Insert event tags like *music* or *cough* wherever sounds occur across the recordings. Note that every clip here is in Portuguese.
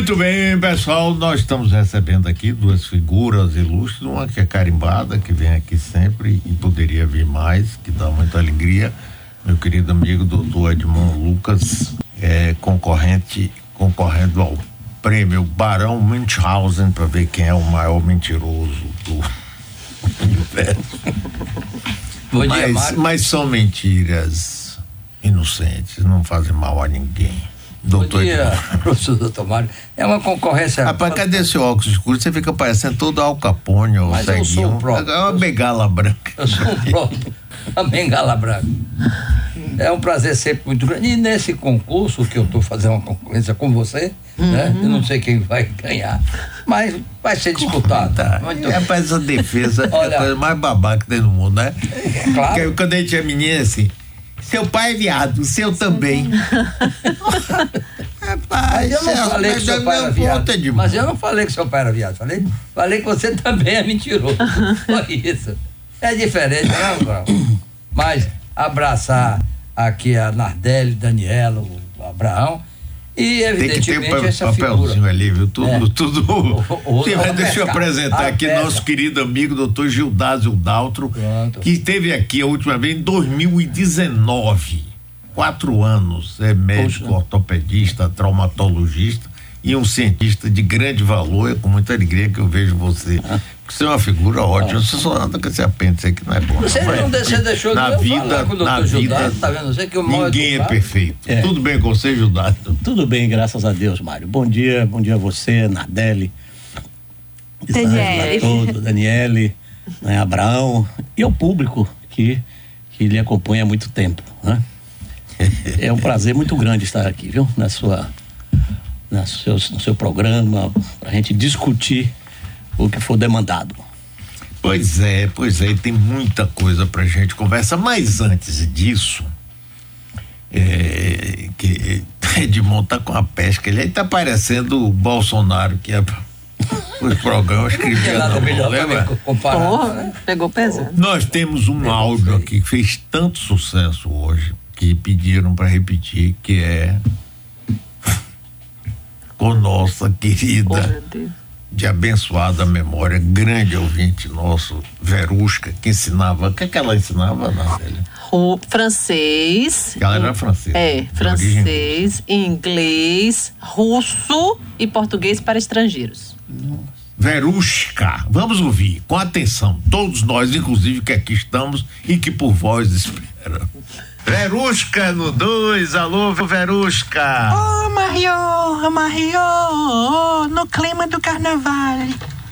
Muito bem, pessoal, nós estamos recebendo aqui duas figuras ilustres, uma que é carimbada, que vem aqui sempre e poderia vir mais, que dá muita alegria. Meu querido amigo doutor Edmond Lucas, é concorrente, concorrendo ao prêmio Barão Münchhausen para ver quem é o maior mentiroso do universo. Bom dia, mas, mas são mentiras inocentes, não fazem mal a ninguém. Doutor Bom dia, professor doutor Mário. É uma concorrência. Rapaz, cadê seu óculos escuro? Você fica parecendo todo Al Capone ou Mas eu sou o próprio. É uma bengala branca. Eu sou o próprio, a bengala branca. É um prazer sempre muito grande. E nesse concurso que eu estou fazendo uma concorrência com você, né? Eu não sei quem vai ganhar, mas vai ser disputado. Tá. Muito É, Rapaz, essa defesa é Olha. a coisa mais babaca que tem no mundo, né? claro. Porque quando a gente é menino, assim, seu pai é viado, o seu também. *laughs* Rapaz, eu não é- falei que seu é pai era viado. de Mas eu não falei que seu pai era viado. Falei, falei que você *laughs* também é mentiroso. *laughs* Foi isso. É diferente, né, Brau? Mas abraçar aqui a Nardelli, Daniela, o Abraão. E Tem que ter evidentemente um essa papelzinho figura. ali, viu? Tudo, É. tudo. o- Sim, *laughs* deixa eu apresentar aqui pesca. nosso querido amigo, doutor Gildásio Daltro, Pronto. que esteve aqui a última vez em 2019. Quatro anos, é médico, Poxa. ortopedista, traumatologista e um cientista de grande valor. É com muita alegria que eu vejo você. *laughs* Ah. Você é uma figura ótima. Você só anda com esse apêndice aí que não é bom. Você não deixa, deixou na de eu vida, falar com o na doutor vida, Gildardo, tá vendo? Você que mal ninguém é perfeito. É. Tudo bem com você, Gildardo? Tudo bem, graças a Deus, Mário. Bom dia, bom dia a você, Nardelli. Daniele. Todo, Daniele, né, Abraão e ao público que, que lhe acompanha há muito tempo. Né? É um prazer muito grande estar aqui, viu? Na sua, na seus, no seu programa, para a gente discutir o que for demandado. Pois é, pois é, tem muita coisa pra gente conversar, mas antes disso, é, que *laughs* Edmond tá com a pesca, ele aí tá parecendo o Bolsonaro que é *laughs* os programas que Não nada melhor lembra? Porra, né? pegou pesado. Nós temos um áudio aqui que fez tanto sucesso hoje que pediram para repetir, que é *laughs* com nossa Oh, querida meu Deus. De abençoada memória, grande ouvinte nosso, Verusca, que ensinava. O que, é que ela ensinava, Natália? O francês. Ela era francesa. É, francês, inglês, russo e português para estrangeiros. Verusca, vamos ouvir com atenção, todos nós, inclusive que aqui estamos e que por vós espera. Verusca no 2, alô, Verusca. Ô Mario, ô Mario, no clima do carnaval.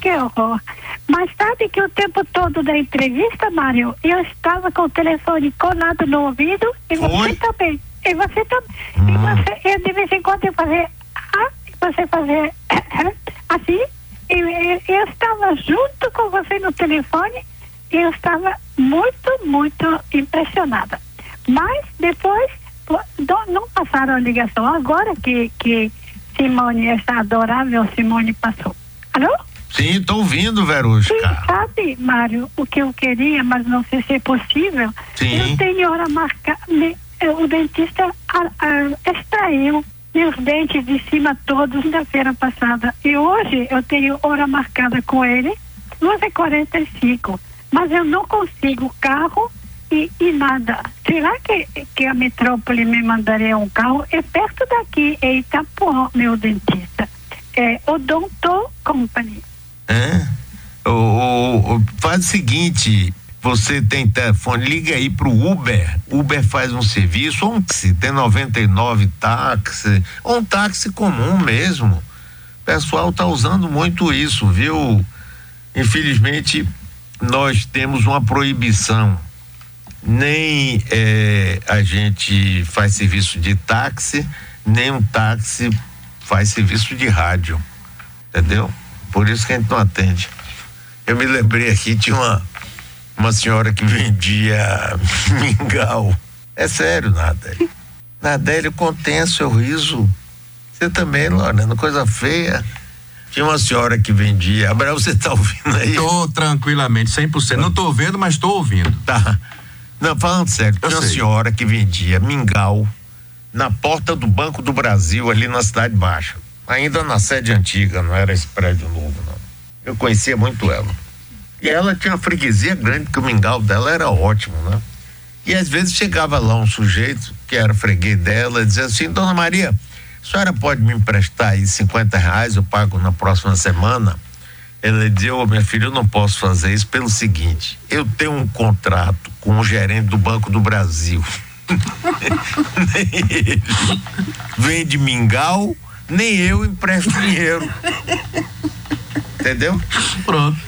Que horror. Mas sabe que o tempo todo da entrevista, Mário, eu estava com o telefone colado no ouvido e Foi? você também. E você também. E você, eu de vez em quando eu fazia ah, e você fazia *coughs* assim. E, e- eu estava junto com você no telefone e eu estava muito, muito impressionada. Mas depois não passaram a ligação. Agora que, que Simone, essa adorável Simone passou. Alô? Sim, tô ouvindo, Sim, Verusca. sabe, Mário, o que eu queria, mas não sei se é possível. Sim. Eu tenho hora marcada. O dentista ah, ah, extraiu meus dentes de cima todos na feira passada. E hoje eu tenho hora marcada com ele, 2h45. Mas eu não consigo carro e, e nada. Será que, que a metrópole me mandaria um carro? É perto daqui, é Itapuã, meu dentista. É Odonto Company. É? O, o- o- faz o seguinte, você tem telefone, liga aí pro Uber. Uber faz um serviço, ou um táxi, tem 99 táxi, ou um táxi comum mesmo. O pessoal tá usando muito isso, viu? Infelizmente, nós temos uma proibição. Nem eh, a gente faz serviço de táxi, nem um táxi faz serviço de rádio. Entendeu? Por isso que a gente não atende. Eu me lembrei aqui, tinha uma, uma senhora que vendia *laughs* mingau. É sério, Nadélio. Nadélio, contém seu riso. Você também, Lorena, coisa feia. Tinha uma senhora que vendia. Abraão, você tá ouvindo aí? Tô tranquilamente, 100%. Não tô vendo, mas tô ouvindo. Tá. Não, falando sério, Eu tinha uma senhora que vendia mingau na porta do Banco do Brasil, ali na Cidade Baixa. ainda na sede antiga, não era esse prédio novo, não. Eu conhecia muito ela. E ela tinha uma freguesia grande, que o mingau dela era ótimo, né? E às vezes chegava lá um sujeito que era freguês dela e dizia assim, dona Maria, a senhora pode me emprestar aí 50 reais, eu pago na próxima semana? Ela dizia, ô minha filha, eu não posso fazer isso pelo seguinte, eu tenho um contrato com o gerente do Banco do Brasil. *laughs* nem ele vende mingau, nem eu empresto dinheiro. Entendeu? Pronto.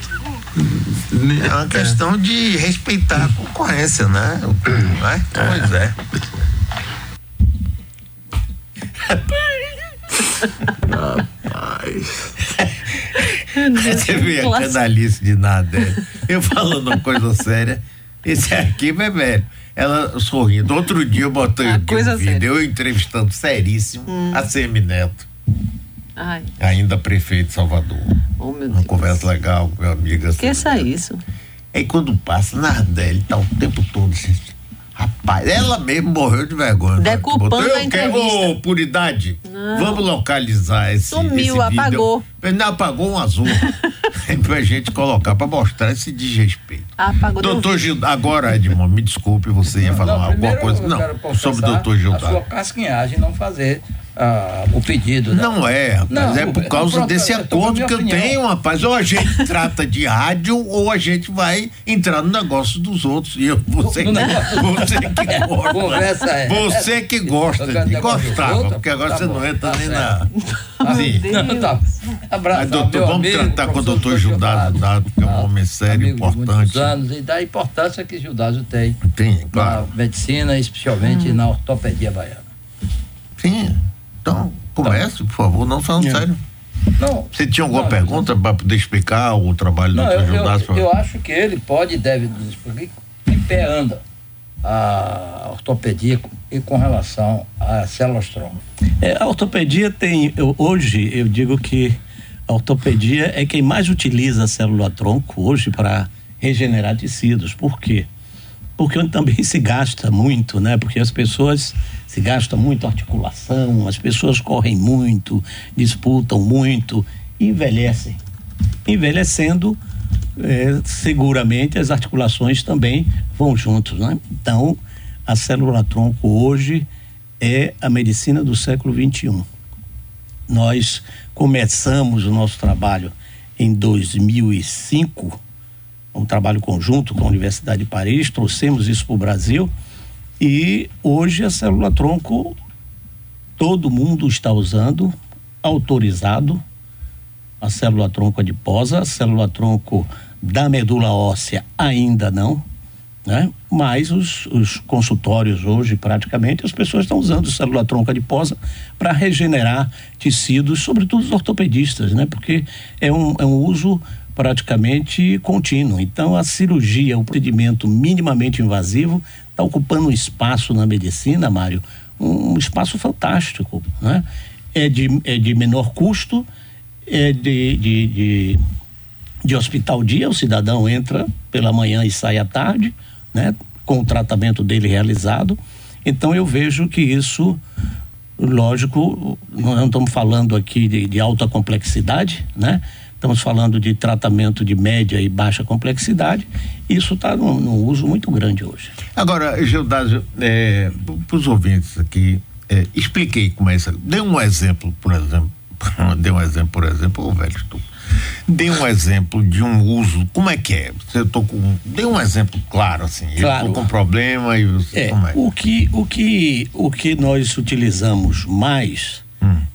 É uma questão de respeitar a concorrência, né? Né? Pois é. Você vê a canalice de nada. é. Eu falando uma coisa séria, esse aqui é velho. Ela sorrindo. Outro dia eu botei Ah, aqui coisa um vídeo, eu entrevistando seríssimo a Semi Neto, Ai, ainda prefeito de Salvador. oh meu Uma Deus. conversa legal com meu amigo. assim. Esqueça isso. Aí quando passa, Nardelli tá o tempo todo assim. Rapaz, ela mesmo morreu de vergonha. Decupando Botou, a eu quero- entrevista. Ô, puridade, vamos localizar esse Sumiu, esse vídeo. apagou. Não, apagou um azul. *laughs* pra gente colocar, pra mostrar esse desrespeito. Ah, apagou Doutor Gil, agora, Edmond, me desculpe, você ia falar Não, alguma coisa. eu Não, sobre o doutor A sua casquinhagem não fazer o pedido. né? Não é, rapaz, Não, é por eu- causa desse eu acordo que eu opinião. tenho, rapaz. Ou a gente *laughs* trata de rádio ou a gente vai entrar no negócio dos outros. E eu, você, negócio- você que *laughs* gosta. Conversa é. Você que gosta Eu de outros, porque agora tá você bom, não entra tá nem certo. na. Sim. Deus. Não, tá. Abraço. Mas, doutor, vamos amigo, tratar com o doutor Gildardo Dado, que é um Ah, homem sério, importante. anos e da importância que Gildardo tem Tem, claro. na medicina, especialmente na ortopedia baiana. Sim. Então, comece, por favor, não falando É. sério. Não, Você tinha alguma Não, pergunta para poder explicar o trabalho do não eu, Gildardo? eu, eu acho que ele pode e deve nos explicar em pé anda a ortopedia e com relação à célula-tronco. É, a ortopedia tem, eu- hoje eu digo que a ortopedia é quem mais utiliza a célula-tronco hoje para regenerar tecidos. Por quê? Porque também *laughs* se gasta muito, né? Porque as pessoas se gasta muito articulação, as pessoas correm muito, disputam muito, envelhecem. Envelhecendo, eh, seguramente as articulações também vão juntos, né? Então, a célula-tronco hoje é a medicina do século 21. Nós começamos o nosso trabalho em 2005, um trabalho conjunto com a Universidade de Paris, trouxemos isso para o Brasil e hoje a célula-tronco todo mundo está usando, autorizado, a célula-tronco adiposa, a célula-tronco da medula óssea ainda não, né? Mas os, os consultórios hoje, praticamente, as pessoas estão usando célula-tronco adiposa para regenerar tecidos, sobretudo os ortopedistas, né? Porque é um, é um uso praticamente contínuo. Então, a cirurgia, o procedimento minimamente invasivo, está ocupando um espaço na medicina, Mário, um, espaço fantástico, né? É de, é de menor custo, é de, de, de, de hospital dia, o cidadão entra pela manhã e sai à tarde, né? Com o tratamento dele realizado. Então eu vejo que isso, lógico, não estamos falando aqui de, de alta complexidade, né? Estamos falando de tratamento de média e baixa complexidade. Isso está num, num uso muito grande hoje. Agora, Gildardo, é, para os ouvintes aqui, é, expliquei como é isso. Dê um exemplo, por exemplo. *laughs* Dê um exemplo, por exemplo, ô velho, tu. Dê um exemplo de um uso. Como é que é? Você tô com. Dê um exemplo claro, assim. Claro. Eu tô com problema e você. É, como é? o que o que o que nós utilizamos mais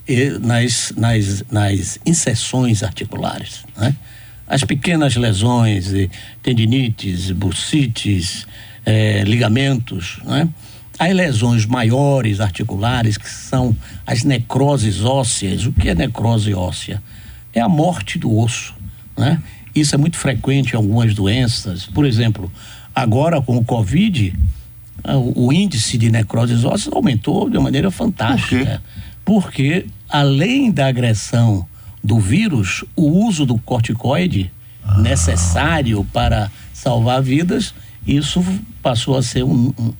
é nas, nas nas inserções articulares, né? As pequenas lesões, tendinites, bursites, eh, ligamentos, né? As lesões maiores articulares, que são as necroses ósseas. O que é necrose óssea? É a morte do osso, né? Isso é muito frequente em algumas doenças. Por exemplo, agora com o Covid, ah, o, o índice de necroses ósseas aumentou de uma maneira fantástica. Porque, além da agressão do vírus, o uso do corticoide necessário para salvar vidas, isso passou a ser um, um,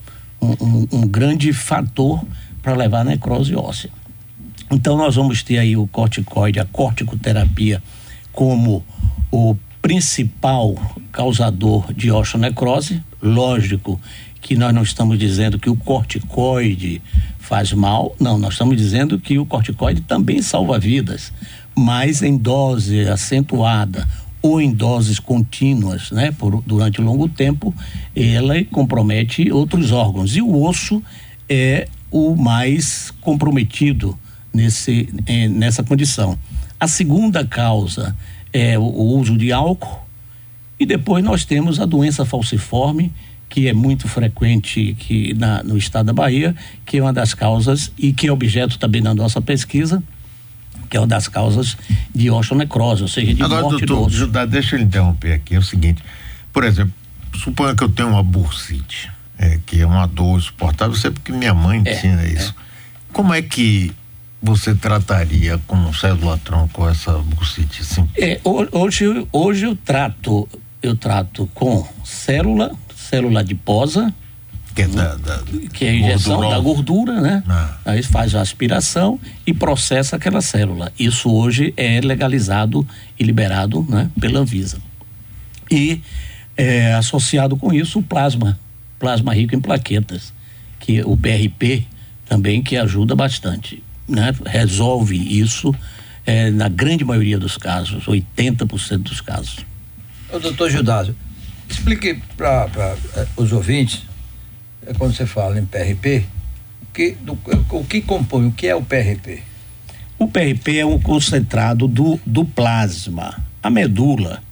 um- um grande fator para levar à necrose óssea. Então nós vamos ter aí o corticoide, a corticoterapia como o principal causador de osteonecrose. Lógico que nós não estamos dizendo que o corticoide faz mal, não, nós estamos dizendo que o corticoide também salva vidas, mas em dose acentuada ou em doses contínuas, né, por, durante longo tempo, ela compromete outros órgãos. E o osso é o mais comprometido nesse, eh, nessa condição. A segunda causa é o, o uso de álcool e depois nós temos a doença falciforme, que é muito frequente aqui na, no estado da Bahia, que é uma das causas e que é objeto também da nossa pesquisa, que é uma das causas de osteonecrose, ou seja, de Agora, morte doutor, do osso. Judá, deixa eu interromper aqui, é o seguinte, por exemplo, suponha que eu tenho uma bursite, é, que é uma dor insuportável, eu sei porque minha mãe É, tinha isso. Como é que você trataria com célula-tronco essa bursite? Assim? É, ho- hoje, hoje eu trato, eu trato com célula, célula adiposa, Que é da, da- que é a injeção da gordura, né? Ah. Aí faz a aspiração e processa aquela célula. Isso hoje é legalizado e liberado, né? Pela Anvisa. E é, associado com isso o plasma, plasma rico em plaquetas, que o PRP também que ajuda bastante, né? Resolve isso é, na grande maioria dos casos, 80% dos casos. Ô, doutor Judásio, explique para os ouvintes, é, quando você fala em PRP, o que, do- o que compõe, o que é o PRP? O PRP é um concentrado do, do plasma. A medula,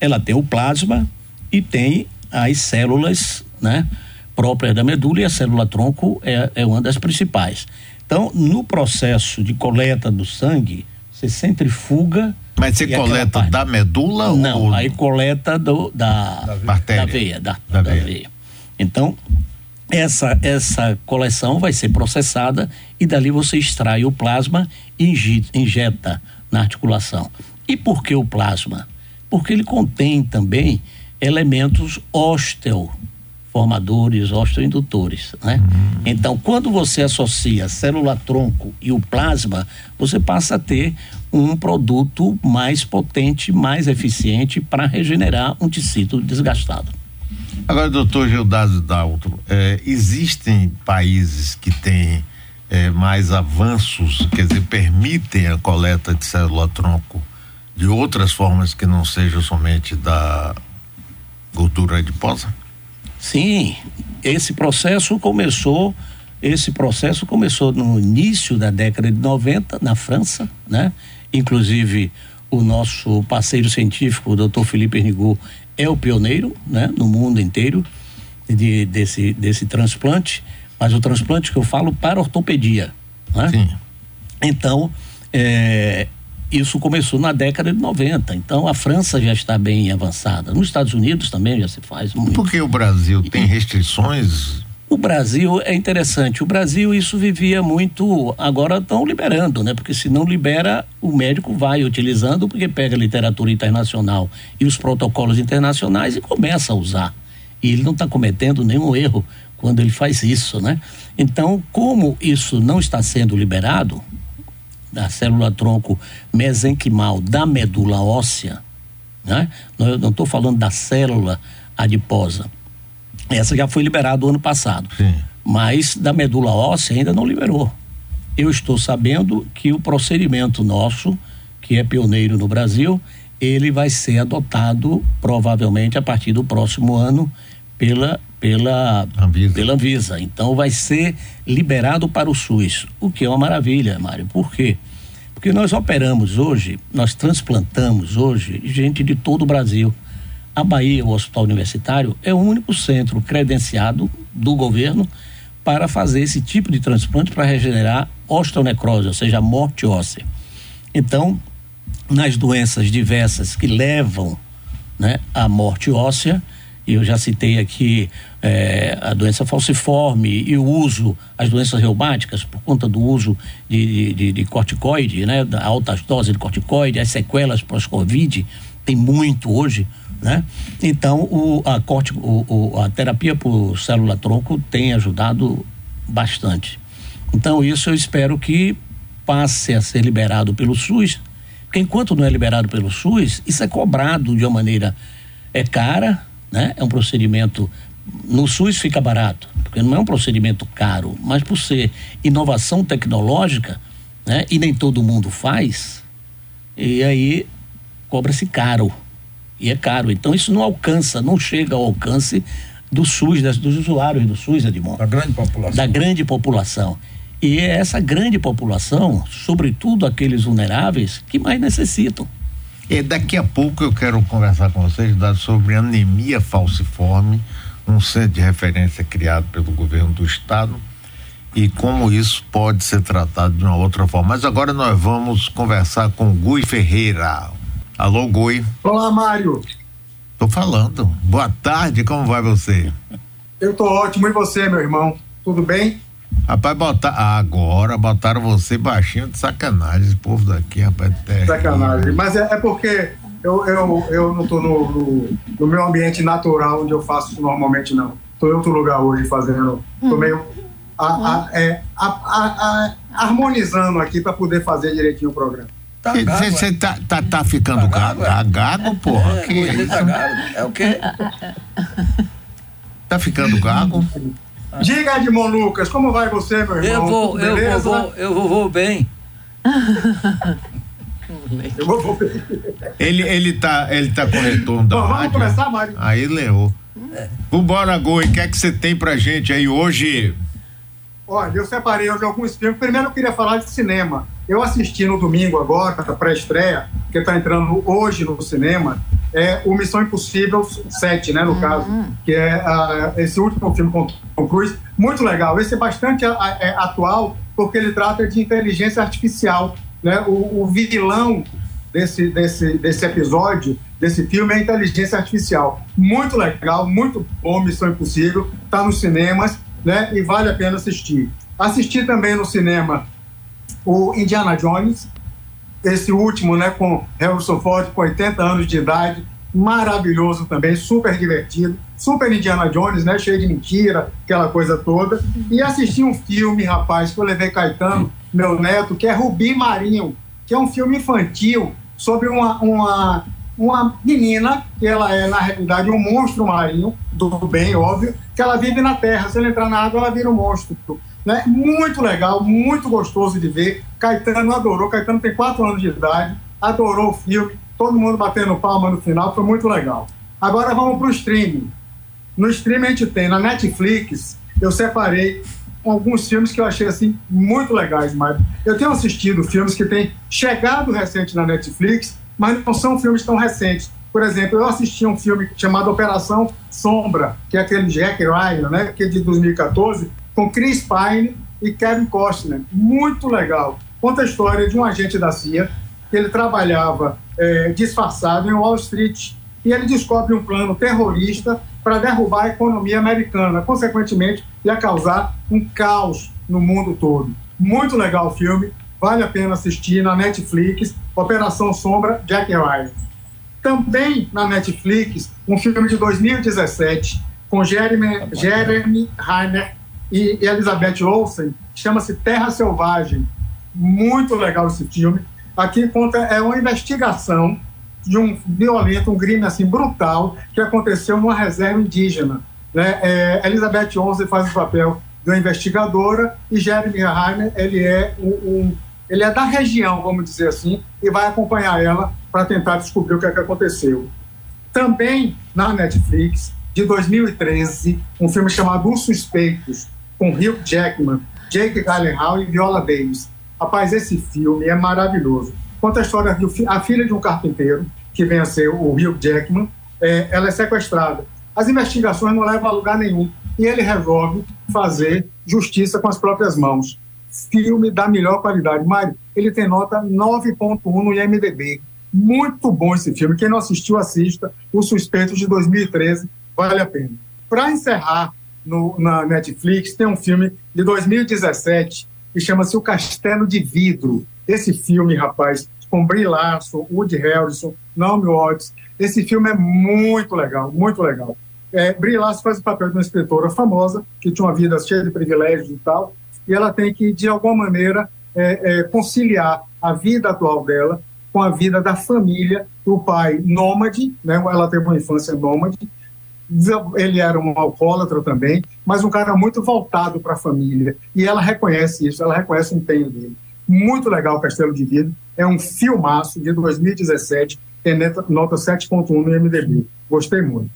ela tem o plasma e tem as células, né? Próprias da medula e a célula tronco é, é uma das principais. Então, no processo de coleta do sangue, você centrifuga. Mas você coleta da medula Não, ou aí coleta do, da, Da artéria? da veia, da, Da veia. veia. Então, essa, essa coleção vai ser processada e dali você extrai o plasma e injeta na articulação. E por que o plasma? Porque ele contém também elementos osteoformadores, osteoindutores, né? Então, quando você associa célula-tronco e o plasma, você passa a ter um produto mais potente, mais eficiente para regenerar um tecido desgastado. Agora, doutor Gildásio Daltro, eh, existem países que têm eh, mais avanços, quer dizer, permitem a coleta de célula-tronco de outras formas que não sejam somente da gordura adiposa? Sim, esse processo começou, esse processo começou no início da década de 90 na França, né? Inclusive o nosso parceiro científico, o Dr. Felipe Ernigot, é o pioneiro, né, no mundo inteiro de, desse desse transplante, mas o transplante que eu falo para ortopedia, né? Sim. Então, é, isso começou na década de 90. Então, a França já está bem avançada. Nos Estados Unidos também já se faz muito. Porque o Brasil tem restrições O Brasil é interessante. O Brasil isso vivia muito. Agora estão liberando, né? Porque se não libera, o médico vai utilizando porque pega a literatura internacional e os protocolos internacionais e começa a usar. E ele não está cometendo nenhum erro quando ele faz isso, né? Então, como isso não está sendo liberado da célula tronco mesenquimal da medula óssea, né? Não- Eu não estou falando da célula adiposa. Essa já foi liberada o ano passado. Sim. Mas da medula óssea ainda não liberou. Eu estou sabendo que o procedimento nosso, que é pioneiro no Brasil, ele vai ser adotado provavelmente a partir do próximo ano pela pela Anvisa. pela Anvisa. Então vai ser liberado para o SUS, o que é uma maravilha, Mário. Por quê? Porque nós operamos hoje, nós transplantamos hoje gente de todo o Brasil. A Bahia, o Hospital Universitário, é o único centro credenciado do governo para fazer esse tipo de transplante para regenerar osteonecrose, ou seja, a morte óssea. Então, nas doenças diversas que levam né, à morte óssea, e eu já citei aqui eh, a doença falciforme e o uso, as doenças reumáticas, por conta do uso de, de, de corticoide, né, altas doses de corticoide, as sequelas pós-Covid, tem muito hoje, né? Então, o, a, cortico, o, o, a terapia por célula-tronco tem ajudado bastante. Então, isso eu espero que passe a ser liberado pelo SUS, porque enquanto não é liberado pelo SUS, isso é cobrado de uma maneira é cara, né? É um procedimento no SUS fica barato, porque não é um procedimento caro, mas por ser inovação tecnológica, né? E nem todo mundo faz, e aí cobra-se caro. E é caro. Então isso não alcança, não chega ao alcance do SUS, das, dos usuários do SUS, Edmond. Da grande população. Da grande população. E é essa grande população, sobretudo aqueles vulneráveis, que mais necessitam. E daqui a pouco eu quero conversar com vocês sobre anemia falciforme, um centro de referência criado pelo governo do estado e como isso pode ser tratado de uma outra forma. Mas agora nós vamos conversar com Gui Ferreira. Alô, Gui. Olá, Mário. Tô falando. Boa tarde, como vai você? Eu tô ótimo, e você, meu irmão? Tudo bem? Rapaz, botar, agora botaram você baixinho de sacanagem, esse povo daqui, rapaz. É sacanagem. Mas é, é, porque eu, eu, eu não tô no, no, no, meu ambiente natural, onde eu faço isso normalmente, não. Tô em outro lugar hoje fazendo. Tô meio a, a, é, a, harmonizando aqui para poder fazer direitinho o programa. Você tá, tá, tá, tá, ficando tá gago? Tá gago, porra? É, que tá gago. É o quê? Tá ficando gago? Diga, Edmond Lucas, como vai você, meu irmão? Eu vou, eu vou, eu vou, vou bem. *laughs* eu vou. Ele, ele, tá, ele tá com retorno da Bom, Vamos começar, Mário? Aí, Leo. É. Vambora, Goi, o que é que você tem pra gente aí hoje? Olha, eu separei hoje alguns filmes. Primeiro eu queria falar de cinema. Eu assisti no domingo agora, a pré-estreia, que está entrando hoje no cinema, é o Missão Impossível 7, né, no uhum. caso, que é uh, esse último filme com Tom Cruise. Muito legal. Esse é bastante uh, é, atual, porque ele trata de inteligência artificial. Né? O, o vilão desse, desse, desse episódio, desse filme, é a inteligência artificial. Muito legal, muito bom Missão Impossível. Está nos cinemas né? E vale a pena assistir. Assisti também no cinema o Indiana Jones, esse último, né, com Harrison Ford, com 80 anos de idade, maravilhoso também, super divertido, super Indiana Jones, né, cheio de mentira, aquela coisa toda. E assisti um filme, rapaz, que eu levei Caetano, meu neto, que é Rubi Marinho, que é um filme infantil sobre uma, uma uma menina, que ela é, na realidade, um monstro marinho, do bem, óbvio, que ela vive na terra. Se ela entrar na água, ela vira um monstro. Né? Muito legal, muito gostoso de ver. Caetano adorou. Caetano tem quatro anos de idade, adorou o filme. Todo mundo batendo palma no final, foi muito legal. Agora vamos para o streaming. No streaming a gente tem, na Netflix, eu separei alguns filmes que eu achei assim muito legais, mas eu tenho assistido filmes que têm chegado recente na Netflix mas não são filmes tão recentes. Por exemplo, eu assisti um filme chamado Operação Sombra, que é aquele Jack Ryan, né, que é de 2014, com Chris Pine e Kevin Costner. Muito legal. Conta a história de um agente da CIA ele trabalhava é, disfarçado em Wall Street e ele descobre um plano terrorista para derrubar a economia americana. Consequentemente, ia causar um caos no mundo todo. Muito legal o filme vale a pena assistir na Netflix, Operação Sombra, Jack Ryan. Também na Netflix, um filme de 2017 com Jeremy, Jeremy Renner e Elizabeth Olsen, chama-se Terra Selvagem. Muito legal esse filme. Aqui conta é uma investigação de um violento, um crime assim brutal que aconteceu numa reserva indígena. Né? É, Elizabeth Olsen faz o papel de uma investigadora e Jeremy Renner ele é um, um ele é da região, vamos dizer assim, e vai acompanhar ela para tentar descobrir o que, é que aconteceu. Também na Netflix, de 2013, um filme chamado Os Suspeitos, com Hugh Jackman, Jake Gyllenhaal e Viola Davis. Rapaz, esse filme é maravilhoso. Conta a história de a filha de um carpinteiro, que ser o Hugh Jackman, é, ela é sequestrada. As investigações não levam a lugar nenhum e ele resolve fazer justiça com as próprias mãos filme da melhor qualidade. Mário, ele tem nota 9.1 no IMDB. Muito bom esse filme. Quem não assistiu, assista. O Suspeito de 2013 vale a pena. Para encerrar no, na Netflix, tem um filme de 2017 que chama-se O Castelo de Vidro. Esse filme, rapaz, com Brie Larson, Woody Harrison, Naomi Watts. Esse filme é muito legal, muito legal. É, Brie Larson faz o papel de uma escritora famosa que tinha uma vida cheia de privilégios e tal, e ela tem que, de alguma maneira, é, é, conciliar a vida atual dela com a vida da família, o pai nômade, né? ela teve uma infância nômade, ele era um alcoólatra também, mas um cara muito voltado para a família, e ela reconhece isso, ela reconhece o empenho dele. Muito legal Castelo de Vidro, é um filmaço de 2017, tem nota 7.1 no MDB, gostei muito.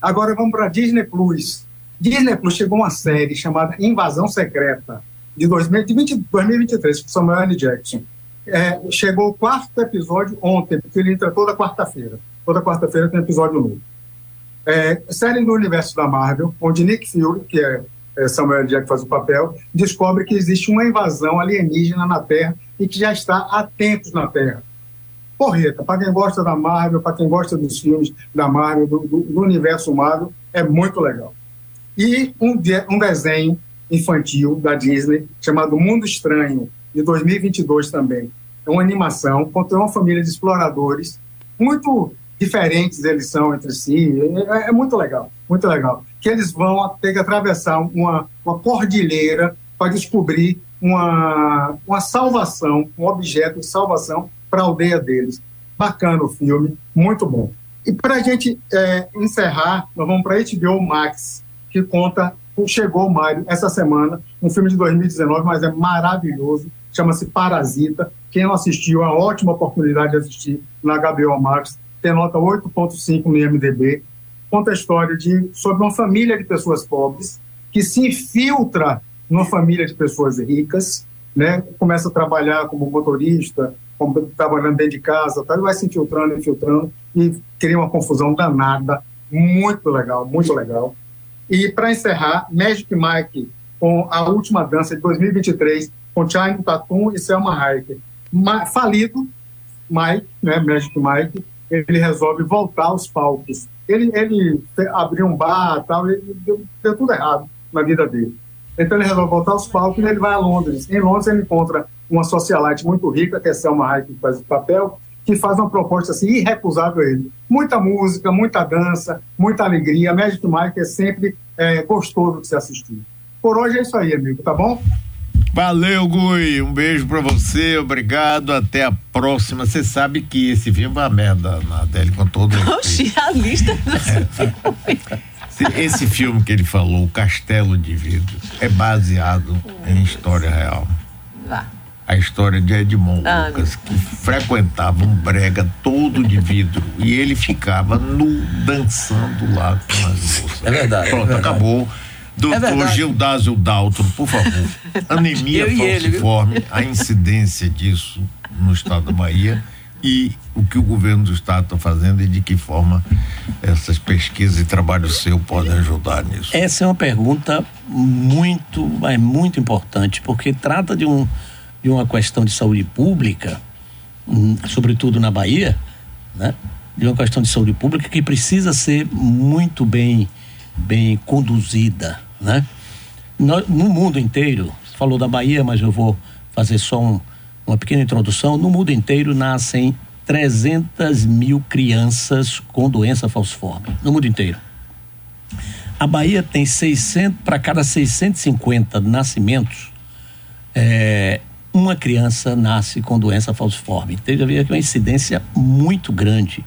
Agora vamos para Disney Plus. Disney Plus chegou uma série chamada Invasão Secreta, de, 2020, 2023, com Samuel L. Jackson. É, chegou o quarto episódio ontem, porque ele entra toda quarta-feira. Toda quarta-feira tem episódio novo. É, série do universo da Marvel, onde Nick Fury, que é, é Samuel que faz o papel, descobre que existe uma invasão alienígena na Terra e que já está há tempos na Terra. Porreta, para quem gosta da Marvel, para quem gosta dos filmes da Marvel, do, do, do universo Marvel, é muito legal. E um, de, um desenho infantil da Disney, chamado Mundo Estranho, de 2022 também. É uma animação, conta uma família de exploradores, muito diferentes eles são entre si, é, é muito legal, muito legal. Que eles vão ter que atravessar uma, uma cordilheira para descobrir uma, uma salvação, um objeto de salvação para a aldeia deles. Bacana o filme, muito bom. E para a gente é, encerrar, nós vamos para HBO Max, que conta chegou, Mário, essa semana, um filme de 2019, mas é maravilhoso, chama-se Parasita. Quem não assistiu, é uma ótima oportunidade de assistir na HBO Max, tem nota 8.5 no IMDB. Conta a história de, sobre uma família de pessoas pobres que se infiltra numa família de pessoas ricas, né? começa a trabalhar como motorista, como, trabalhando dentro de casa, tá? vai se infiltrando, infiltrando, e cria uma confusão danada, muito legal, muito legal. E para encerrar, Magic Mike com a última dança de 2023 com China Tatum e Selma Hayek. Ma falido, Mike, né, Magic Mike, ele resolve voltar aos palcos. Ele, ele abriu um bar tal, e deu, deu tudo errado na vida dele. Então ele resolve voltar aos palcos e ele vai a Londres. Em Londres ele encontra uma socialite muito rica, que é Selma Hayek, que faz o papel, que faz uma proposta assim, irrecusável a ele. Muita música, muita dança, muita alegria. Magic Mike é sempre é, gostoso de se assistir. Por hoje é isso aí, amigo, tá bom? Valeu, Gui. Um beijo pra você, obrigado. Até a próxima. Você sabe que esse filme é uma merda, Nadele, com todo Oxi, a lista. É. Esse filme que ele falou, Castelo de Vidro, é baseado em história real. Vá a história de Edmond ah, Lucas, que frequentava um brega todo de vidro e ele ficava nu dançando lá com as moças. É verdade. Pronto, é verdade. acabou. Doutor é Gildásio Dalton, por favor. *laughs* Anemia falciforme, ele, a incidência disso no estado da Bahia e o que o governo do estado está fazendo e de que forma essas pesquisas e trabalho seu podem ajudar nisso. Essa é uma pergunta muito, mas muito importante, porque trata de um de uma questão de saúde pública, hum, sobretudo na Bahia, né? de uma questão de saúde pública que precisa ser muito bem, bem conduzida. Né? No, no mundo inteiro, você falou da Bahia, mas eu vou fazer só um, uma pequena introdução. No mundo inteiro nascem 300 mil crianças com doença falciforme. No mundo inteiro. A Bahia tem 600, para cada 650 nascimentos, é, uma criança nasce com doença falciforme. Teve então, uma incidência muito grande.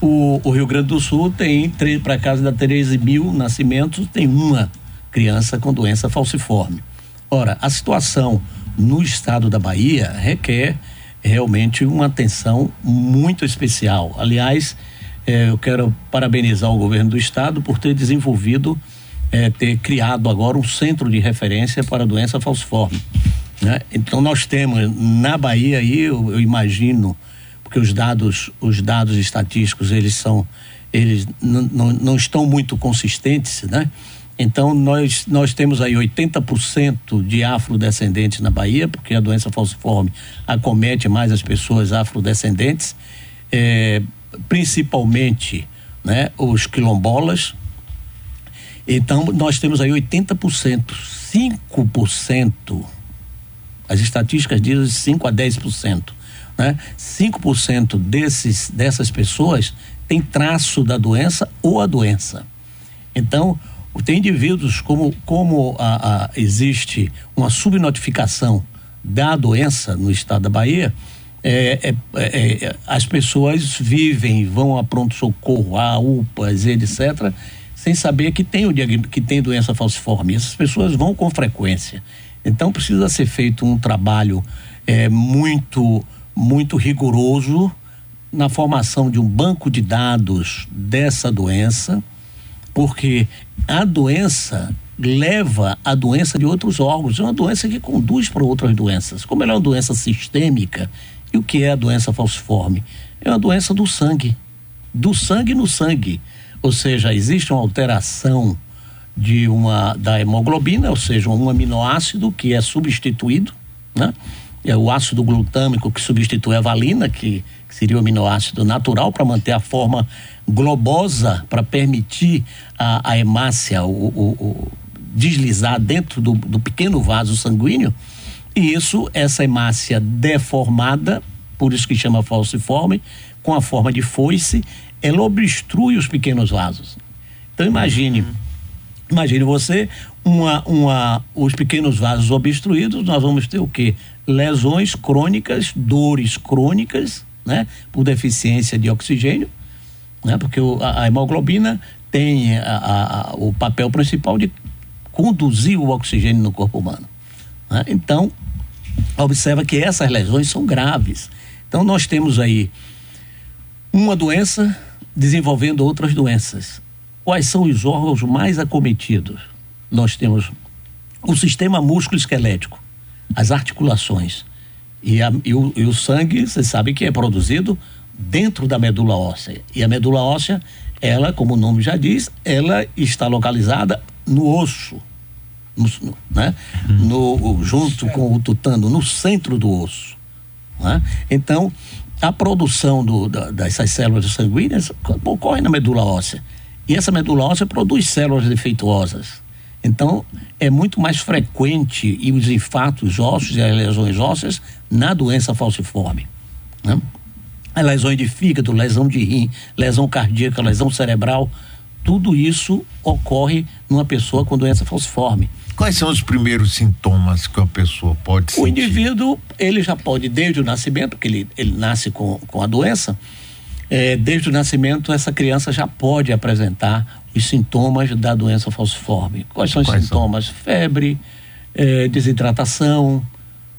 O, o, Rio Grande do Sul tem, para casa da 13 mil nascimentos, tem uma criança com doença falciforme. Ora, a situação no estado da Bahia requer realmente uma atenção muito especial. Aliás, eh, eu quero parabenizar o governo do estado por ter desenvolvido, eh, ter criado agora um centro de referência para a doença falciforme. Né? Então nós temos na Bahia aí, eu, eu, imagino, porque os dados, os dados estatísticos eles são, eles não estão muito consistentes, né? Então nós nós temos aí 80% de afrodescendentes na Bahia, porque a doença falciforme acomete mais as pessoas afrodescendentes, é, principalmente, né, os quilombolas. Então nós temos aí 80%, 5% as estatísticas dizem 5 a 10%. Né? 5% desses, dessas pessoas tem traço da doença ou a doença. Então, tem indivíduos como, como a, a, existe uma subnotificação da doença no estado da Bahia, é, é, é, é as pessoas vivem, vão a pronto-socorro, a UPAs, etc., sem saber que tem, o, que tem doença falciforme. Essas pessoas vão com frequência. Então precisa ser feito um trabalho é, muito, muito rigoroso na formação de um banco de dados dessa doença, porque a doença leva a doença de outros órgãos, é uma doença que conduz para outras doenças. Como ela é uma doença sistêmica, e o que é a doença falciforme? É uma doença do sangue, do sangue no sangue. Ou seja, existe uma alteração de uma da hemoglobina, ou seja, um aminoácido que é substituído, né? É o ácido glutâmico que substitui a valina, que que seria o aminoácido natural para manter a forma globosa, para permitir a, a hemácia o, o, o deslizar dentro do, do pequeno vaso sanguíneo. E isso, essa hemácia deformada, por isso que chama falciforme, com a forma de foice, ela obstrui os pequenos vasos. Então imagine, imagine você, uma, uma, os pequenos vasos obstruídos, nós vamos ter o quê? Lesões crônicas, dores crônicas, né? Por deficiência de oxigênio, né? Porque o, a, a, hemoglobina tem a, a, o papel principal de conduzir o oxigênio no corpo humano. Né? Então, observa que essas lesões são graves. Então, nós temos aí uma doença desenvolvendo outras doenças. Quais são os órgãos mais acometidos? Nós temos o sistema músculo-esquelético, as articulações, e, a, e, o, e o sangue, você sabe que é produzido dentro da medula óssea. E a medula óssea, ela, como o nome já diz, ela está localizada no osso, no, né? No, junto com o tutano, no centro do osso. Né? Então, a produção do, da, dessas células sanguíneas ocorre na medula óssea. E essa medula óssea produz células defeituosas. Então, é muito mais frequente e os infartos ósseos e as lesões ósseas na doença falciforme. Né? Lesões de fígado, lesão de rim, lesão cardíaca, lesão cerebral, tudo isso ocorre numa pessoa com doença falciforme. Quais são os primeiros sintomas que a pessoa pode sentir? O indivíduo, ele já pode, desde o nascimento, porque ele, ele nasce com, com a doença, é, desde o nascimento, essa criança já pode apresentar os sintomas da doença falciforme. Quais são os Quais sintomas? São? Febre, é, desidratação,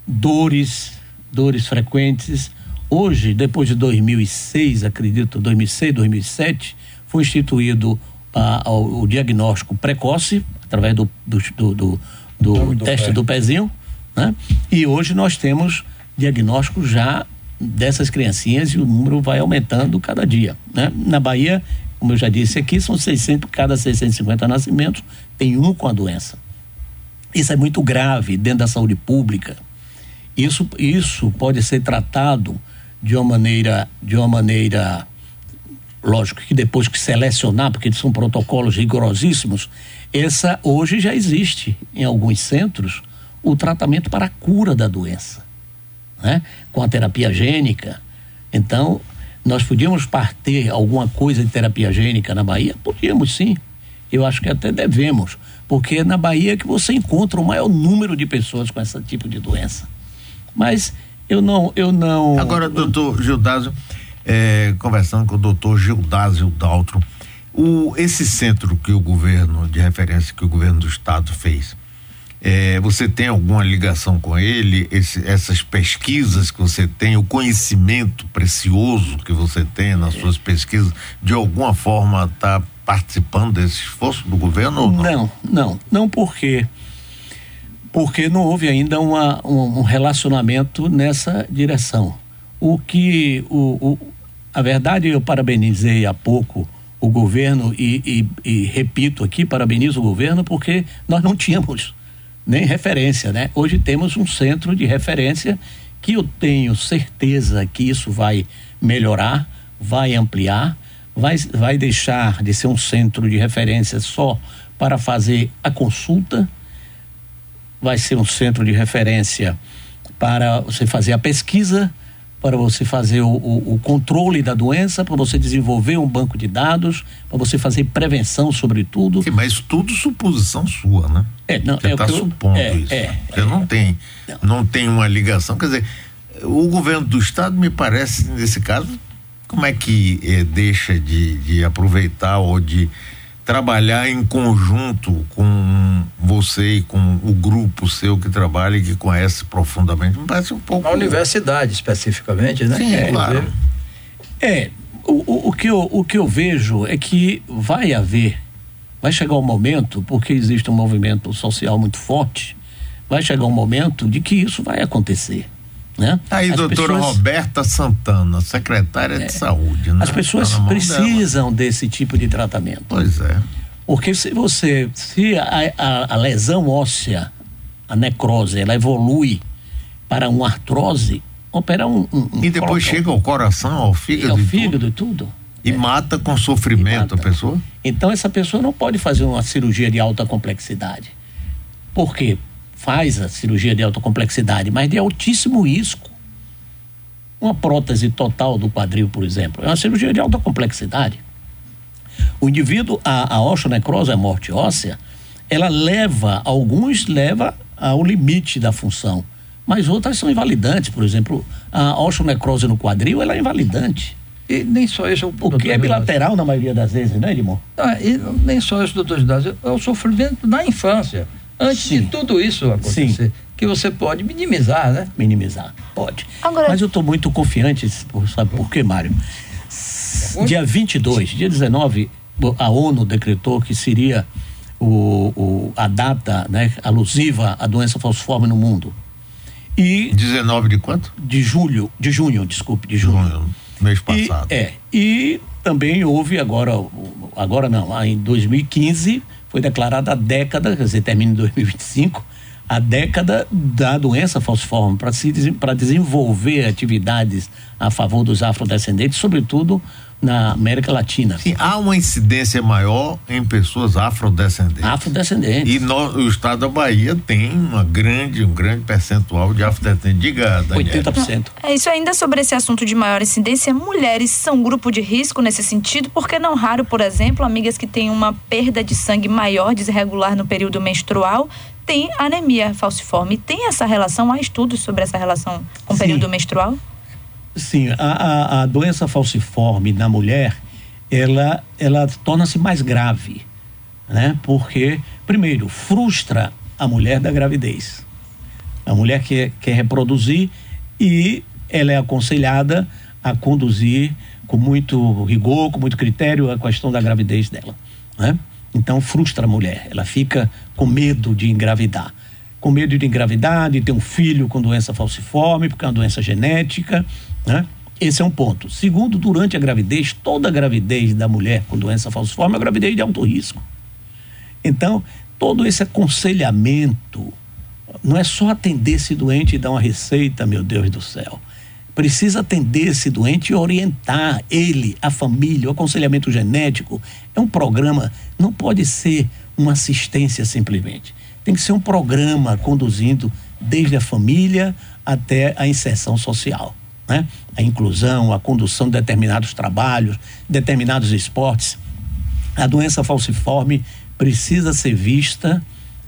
dores, dores frequentes. Hoje, depois de 2006, acredito, 2006, 2007, foi instituído ah, o, diagnóstico precoce, através do, do, do, do, do teste do pezinho, né? E hoje nós temos diagnóstico já dessas criancinhas e o número vai aumentando cada dia, né? Na Bahia, como eu já disse aqui, são 600, cada 650 nascimentos tem um com a doença. Isso é muito grave dentro da saúde pública. Isso, isso pode ser tratado de uma maneira, de uma maneira, lógico que depois que selecionar, porque são protocolos rigorosíssimos, essa hoje já existe em alguns centros o tratamento para a cura da doença, né? Com a terapia gênica. Então, nós podíamos partir alguma coisa de terapia gênica na Bahia? Podíamos sim. Eu acho que até devemos, porque é na Bahia que você encontra o maior número de pessoas com esse tipo de doença. Mas eu não, eu não. Agora, doutor Gildásio, é, conversando com o doutor Gildásio Daltro, o, esse centro que o governo, de referência que o governo do estado fez, é, você tem alguma ligação com ele? Esse, essas pesquisas que você tem, o conhecimento precioso que você tem nas suas pesquisas, de alguma forma está participando desse esforço do governo ou não? Não, não, não porque porque não houve ainda uma, um, um relacionamento nessa direção. O que o, o, a verdade eu parabenizei há pouco o governo e, e, e repito aqui parabenizo o governo porque nós não tínhamos nem referência, né? Hoje temos um centro de referência que eu tenho certeza que isso vai melhorar, vai ampliar, vai, vai deixar de ser um centro de referência só para fazer a consulta, vai ser um centro de referência para você fazer a pesquisa, para você fazer o, o, o controle da doença, para você desenvolver um banco de dados, para você fazer prevenção sobre tudo. Sim, mas tudo suposição sua, né? É, não, Você é está que eu- supondo é, isso. é, Você não tem, não tem uma ligação. Quer dizer, o governo do estado me parece nesse caso como é que eh, deixa de, de aproveitar ou de trabalhar em conjunto com você e com o grupo seu que trabalha e que conhece profundamente. Me parece um pouco. Na universidade, especificamente, né? Sim, Inclusive, claro. É, o, o, o que eu, o que eu vejo é que vai haver, vai chegar um momento, porque existe um movimento social muito forte, vai chegar um momento de que isso vai acontecer. Né? Aí, As doutora pessoas- Roberta Santana, secretária de saúde, né? As pessoas Tá mão dela. precisam desse tipo de tratamento. Pois é. Porque se você, se a, a- a lesão óssea, a necrose, ela evolui para uma artrose, opera um. um- um E depois chega ao coração, ao ao fígado, e fígado tudo, e tudo. e mata com sofrimento mata. a pessoa. Então essa pessoa não pode fazer uma cirurgia de alta complexidade. Por quê? Faz a cirurgia de alta complexidade, mas de altíssimo risco. Uma prótese total do quadril, por exemplo, é uma cirurgia de alta complexidade. O indivíduo, a, a osteonecrose, a morte óssea, ela leva, alguns leva ao limite da função, mas outras são invalidantes. Por exemplo, a osteonecrose no quadril, ela é invalidante. E nem só isso. O que é bilateral na maioria das vezes, né, Edmond? Ah, e nem só isso, doutor Gilásio, é o sofrimento na infância. Antes Sim. de tudo isso acontecer, que você pode minimizar, né? minimizar. Pode. Agora- Mas eu estou muito confiante, sabe por quê, Mário? Dia 22, dia 19, a ONU decretou que seria o, o- a data né, alusiva à doença falciforme no mundo. E 19 de quanto? de julho, de junho, desculpe, de junho. Junho, mês E, passado. é, e também houve agora, agora não, lá em 2015 foi declarada a década, quer dizer, termina em 2025, a década da doença falciforme para se desen- para desenvolver atividades a favor dos afrodescendentes, sobretudo na América Latina. Sim, há uma incidência maior em pessoas afrodescendentes. Afrodescendentes. E no- o estado da Bahia tem uma grande, um grande percentual de afrodescendentes. Diga, Daniel. 80%. É isso ainda sobre esse assunto de maior incidência. Mulheres são grupo de risco nesse sentido, porque não raro, por exemplo, amigas que têm uma perda de sangue maior, desregular no período menstrual, têm anemia falciforme. Tem essa relação? Há estudos sobre essa relação com o período menstrual? Sim, a, a, a doença falciforme na mulher, ela, ela torna-se mais grave, né? Porque, primeiro, frustra a mulher da gravidez. A mulher quer, quer reproduzir e ela é aconselhada a conduzir com muito rigor, com muito critério a questão da gravidez dela, né? Então frustra a mulher, ela fica com medo de engravidar. Com medo de engravidar, de ter um filho com doença falciforme, porque é uma doença genética, né? Esse é um ponto. Segundo, durante a gravidez, toda gravidez da mulher com doença falciforme é gravidez de alto risco. Então, todo esse aconselhamento não é só atender esse doente e dar uma receita, meu Deus do céu. Precisa atender esse doente e orientar ele, a família, o aconselhamento genético. É um programa, não pode ser uma assistência simplesmente. Tem que ser um programa conduzindo desde a família até a inserção social. Né? A inclusão, a condução de determinados trabalhos, determinados esportes. A doença falciforme precisa ser vista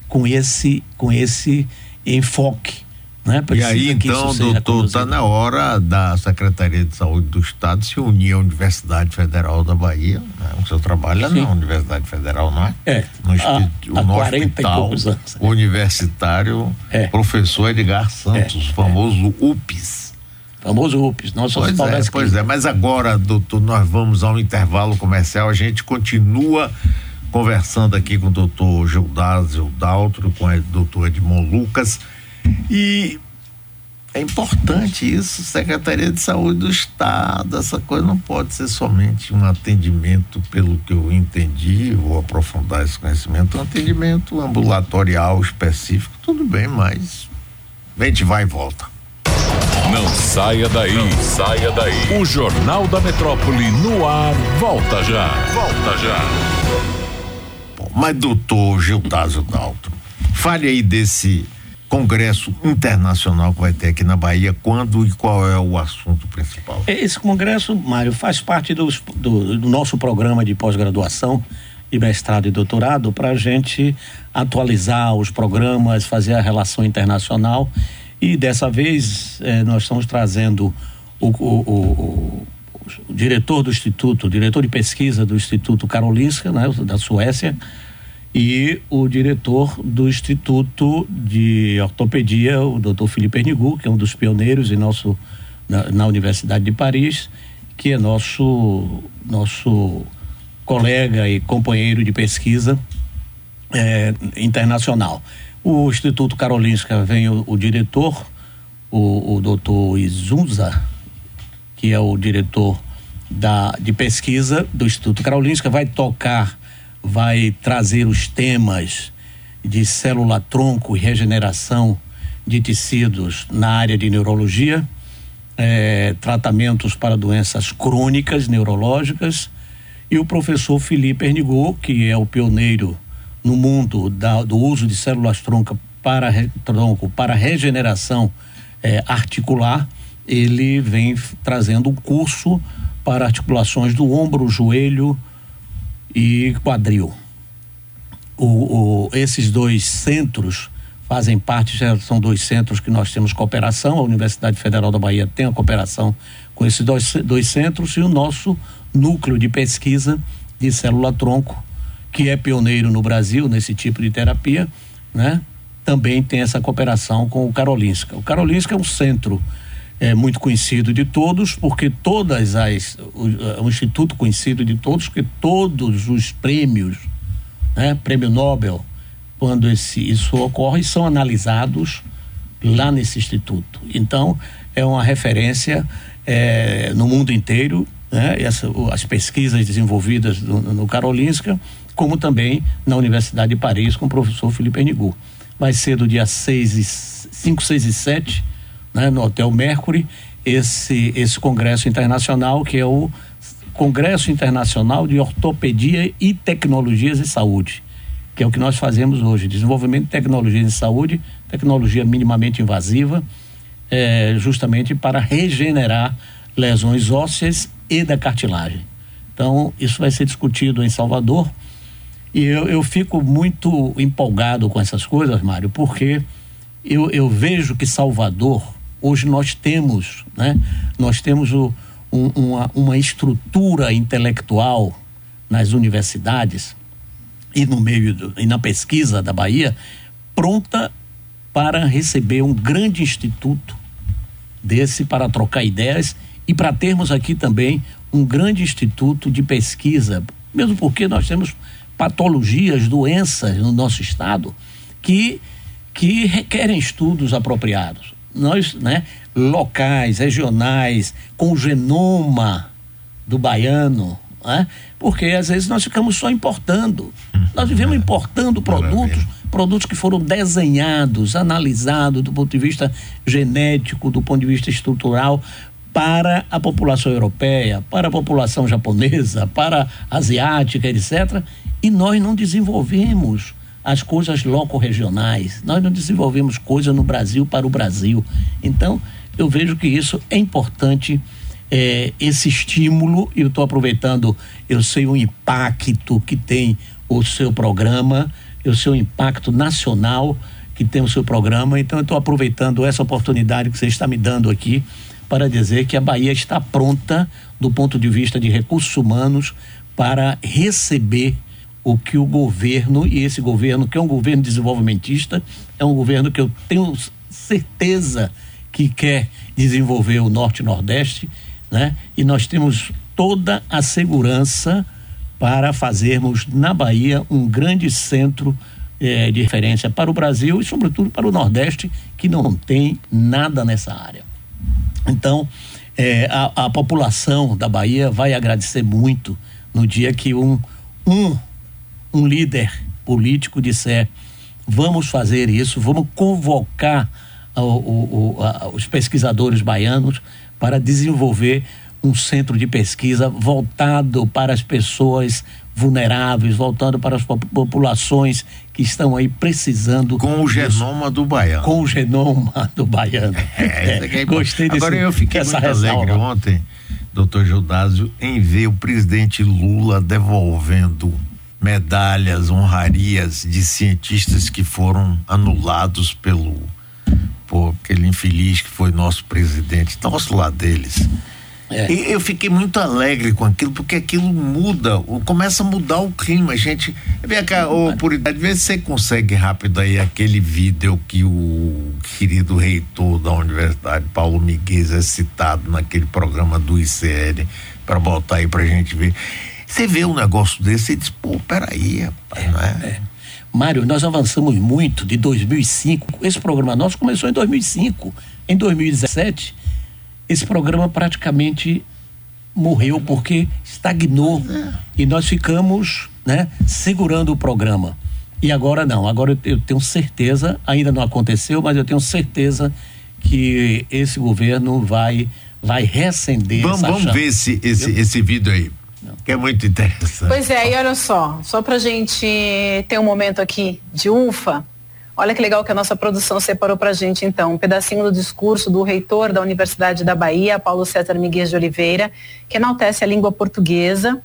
com esse, com esse enfoque. Né? E aí, então, doutor, está na hora da Secretaria de Saúde do Estado se unir à Universidade Federal da Bahia. Né? O senhor trabalha Sim. na Universidade Federal, não é? É, No, há no 40 e hospital universitário, É. professor Edgar Santos, É, famoso UPS. Famoso UPS, nosso Pois hospital da é, pois é, mas agora, doutor, nós vamos ao intervalo comercial, a gente continua conversando aqui com o doutor Gildásio Daltro, com o doutor Edmond Lucas, e é importante isso, Secretaria de Saúde do Estado, essa coisa não pode ser somente um atendimento, pelo que eu entendi, vou aprofundar esse conhecimento, um atendimento ambulatorial específico, tudo bem, mas a gente vai e volta. Não saia daí, saia daí. O Jornal da Metrópole no ar, volta já. Volta já. Bom, mas doutor Gildásio Daltro, fale aí desse congresso internacional que vai ter aqui na Bahia, quando e qual é o assunto principal? Esse congresso, Mário, faz parte dos, do, do nosso programa de pós-graduação de mestrado e doutorado para a gente atualizar os programas, fazer a relação internacional e dessa vez eh, nós estamos trazendo o, o, o, o, diretor do Instituto, o diretor de pesquisa do Instituto Karolinska, né, da Suécia, e o diretor do Instituto de Ortopedia, o Dr. Felipe Ernigu, que é um dos pioneiros em nosso, na, na Universidade de Paris, que é nosso, nosso colega e companheiro de pesquisa eh, internacional. O Instituto Karolinska vem o, o diretor, o, o doutor Izunza, que é o diretor da, de pesquisa do Instituto Karolinska, vai tocar vai trazer os temas de célula-tronco e regeneração de tecidos na área de neurologia, eh, tratamentos para doenças crônicas neurológicas, e o professor Felipe Ernigot, que é o pioneiro no mundo da, do uso de células-tronco para, tronco para regeneração eh, articular, ele vem trazendo um curso para articulações do ombro, joelho, e quadril. O, o, esses dois centros fazem parte, já são dois centros que nós temos cooperação, a Universidade Federal da Bahia tem a cooperação com esses dois, dois centros e o nosso núcleo de pesquisa de célula-tronco, que é pioneiro no Brasil nesse tipo de terapia, né? Também tem essa cooperação com o Karolinska. O Karolinska é um centro é muito conhecido de todos, porque todas as o, um instituto conhecido de todos, que todos os prêmios, né, prêmio Nobel, quando esse isso ocorre, são analisados lá nesse instituto. Então é uma referência é, no mundo inteiro, né, essa, as pesquisas desenvolvidas no, no Karolinska, como também na Universidade de Paris com o professor Felipe Enigu. Vai ser do dia 6 e 5, 6 e 7 né, no Hotel Mercury, esse, esse congresso internacional, que é o Congresso Internacional de Ortopedia e Tecnologias de Saúde, que é o que nós fazemos hoje: desenvolvimento de tecnologias de saúde, tecnologia minimamente invasiva, é, justamente para regenerar lesões ósseas e da cartilagem. Então, isso vai ser discutido em Salvador. E eu, eu fico muito empolgado com essas coisas, Mário, porque eu, eu vejo que Salvador Hoje nós temos, né? Nós temos o, um, uma, uma estrutura intelectual nas universidades e no meio do, e na pesquisa da Bahia pronta para receber um grande instituto desse para trocar ideias e para termos aqui também um grande instituto de pesquisa, mesmo porque nós temos patologias, doenças no nosso estado que que requerem estudos apropriados nós, né, locais, regionais, com o genoma do baiano, né? porque às vezes nós ficamos só importando. Nós vivemos importando produtos, produtos que foram desenhados, analisados do ponto de vista genético, do ponto de vista estrutural, para a população europeia, para a população japonesa, para asiática, etc. E nós não desenvolvemos as coisas loco-regionais. Nós não desenvolvemos coisa no Brasil para o Brasil. Então, eu vejo que isso é importante, é, esse estímulo, e eu estou aproveitando, eu sei o impacto que tem o seu programa, o impacto nacional que tem o seu programa, então eu estou aproveitando essa oportunidade que você está me dando aqui para dizer que a Bahia está pronta do ponto de vista de recursos humanos para receber o que o governo, e esse governo, que é um governo desenvolvimentista, é um governo que eu tenho certeza que quer desenvolver o Norte e Nordeste, né? E nós temos toda a segurança para fazermos na Bahia um grande centro eh, de referência para o Brasil e, sobretudo, para o Nordeste, que não tem nada nessa área. Então, eh, a, a população da Bahia vai agradecer muito no dia que um, um um líder político disser vamos fazer isso, vamos convocar o, o, o, a, os pesquisadores baianos para desenvolver um centro de pesquisa voltado para as pessoas vulneráveis, voltando para as populações que estão aí precisando. Com o genoma do baiano. Com o genoma do baiano. *laughs* É, é, é *laughs* Gostei desse, Agora eu fiquei muito ressalva. alegre ontem, doutor Judásio, em ver o presidente Lula devolvendo medalhas, honrarias de cientistas que foram anulados pelo por aquele infeliz que foi nosso presidente. Nosso lá deles. É. E eu fiquei muito alegre com aquilo, porque aquilo muda, começa a mudar o clima, gente. Vem cá, ô Puridade, vê se você consegue rápido aí aquele vídeo que o querido reitor da Universidade, Paulo Miguel, é citado naquele programa do ICL, para botar aí pra gente ver. Você vê um negócio desse e diz, pô, peraí, rapaz, não é? Mário, nós avançamos muito de 2005. Esse programa nosso começou em 2005. Em 2017, esse programa praticamente morreu porque estagnou e nós ficamos, né, segurando o programa. E agora não. Agora eu, tenho certeza, ainda não aconteceu, mas eu tenho certeza que esse governo vai vai reacender Vamos, essa vamos chama. ver esse, esse, esse vídeo aí, que é muito interessante. Pois é, e olha só, só pra gente ter um momento aqui de ufa, olha que legal que a nossa produção separou pra gente então, um pedacinho do discurso do reitor da Universidade da Bahia, Paulo César Miguel de Oliveira, que enaltece a língua portuguesa.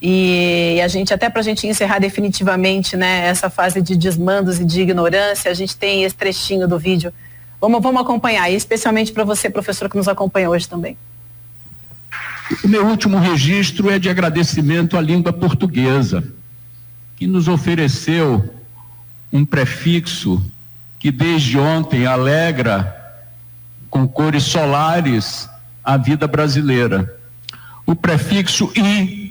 E a gente, até pra gente encerrar definitivamente né, essa fase de desmandos e de ignorância, a gente tem esse trechinho do vídeo. Vamos, vamos acompanhar, especialmente para você, professor, que nos acompanha hoje também. O meu último registro é de agradecimento à língua portuguesa, que nos ofereceu um prefixo que desde ontem alegra com cores solares a vida brasileira. O prefixo i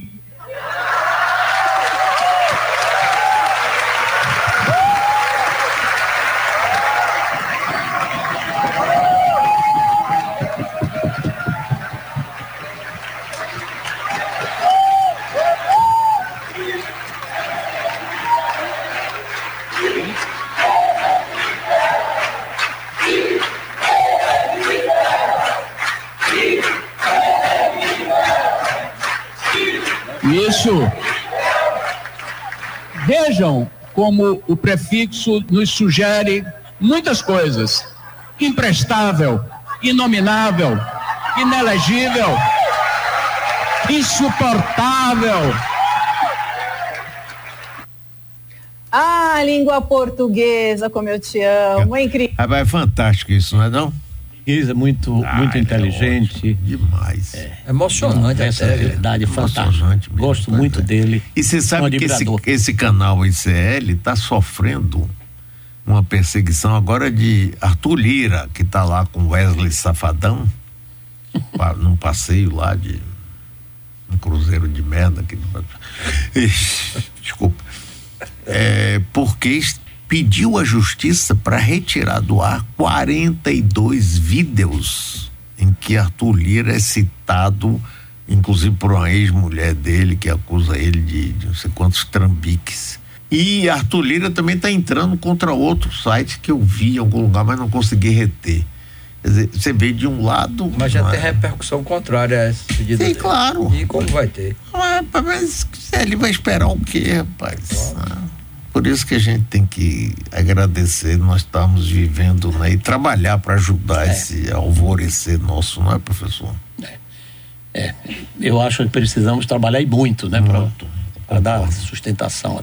Isso. Vejam como o prefixo nos sugere muitas coisas: imprestável, inominável, inelegível, insuportável. Ah, língua portuguesa, como eu te amo, é incrível. Rapaz, é fantástico isso, não é não? É muito, muito inteligente. demais. É, Emocionante essa até, viu? verdade fantástica. Emocionante mesmo, Gosto muito é. dele. E você Um sabe que esse, esse canal ICL está sofrendo uma perseguição agora de Arthur Lira, que está lá com Wesley Safadão, *laughs* num passeio lá de um cruzeiro de merda. Que, *laughs* desculpa. É, porque pediu à justiça para retirar do ar 42 vídeos em que Arthur Lira é citado, inclusive por uma ex-mulher dele que acusa ele de, de não sei quantos trambiques. E Arthur Lira também está entrando contra outro site que eu vi em algum lugar, mas não consegui reter. Quer dizer, você vê de um lado. Mas já não tem é? repercussão contrária a esse pedido. Sim, dele. claro. E como vai ter? Ah, Mas ele vai esperar o quê, rapaz? Ah, Por isso que a gente tem que agradecer, nós estamos vivendo né, e trabalhar para ajudar esse alvorecer nosso, não é, professor? É, eu acho que precisamos trabalhar e muito, né, para dar sustentação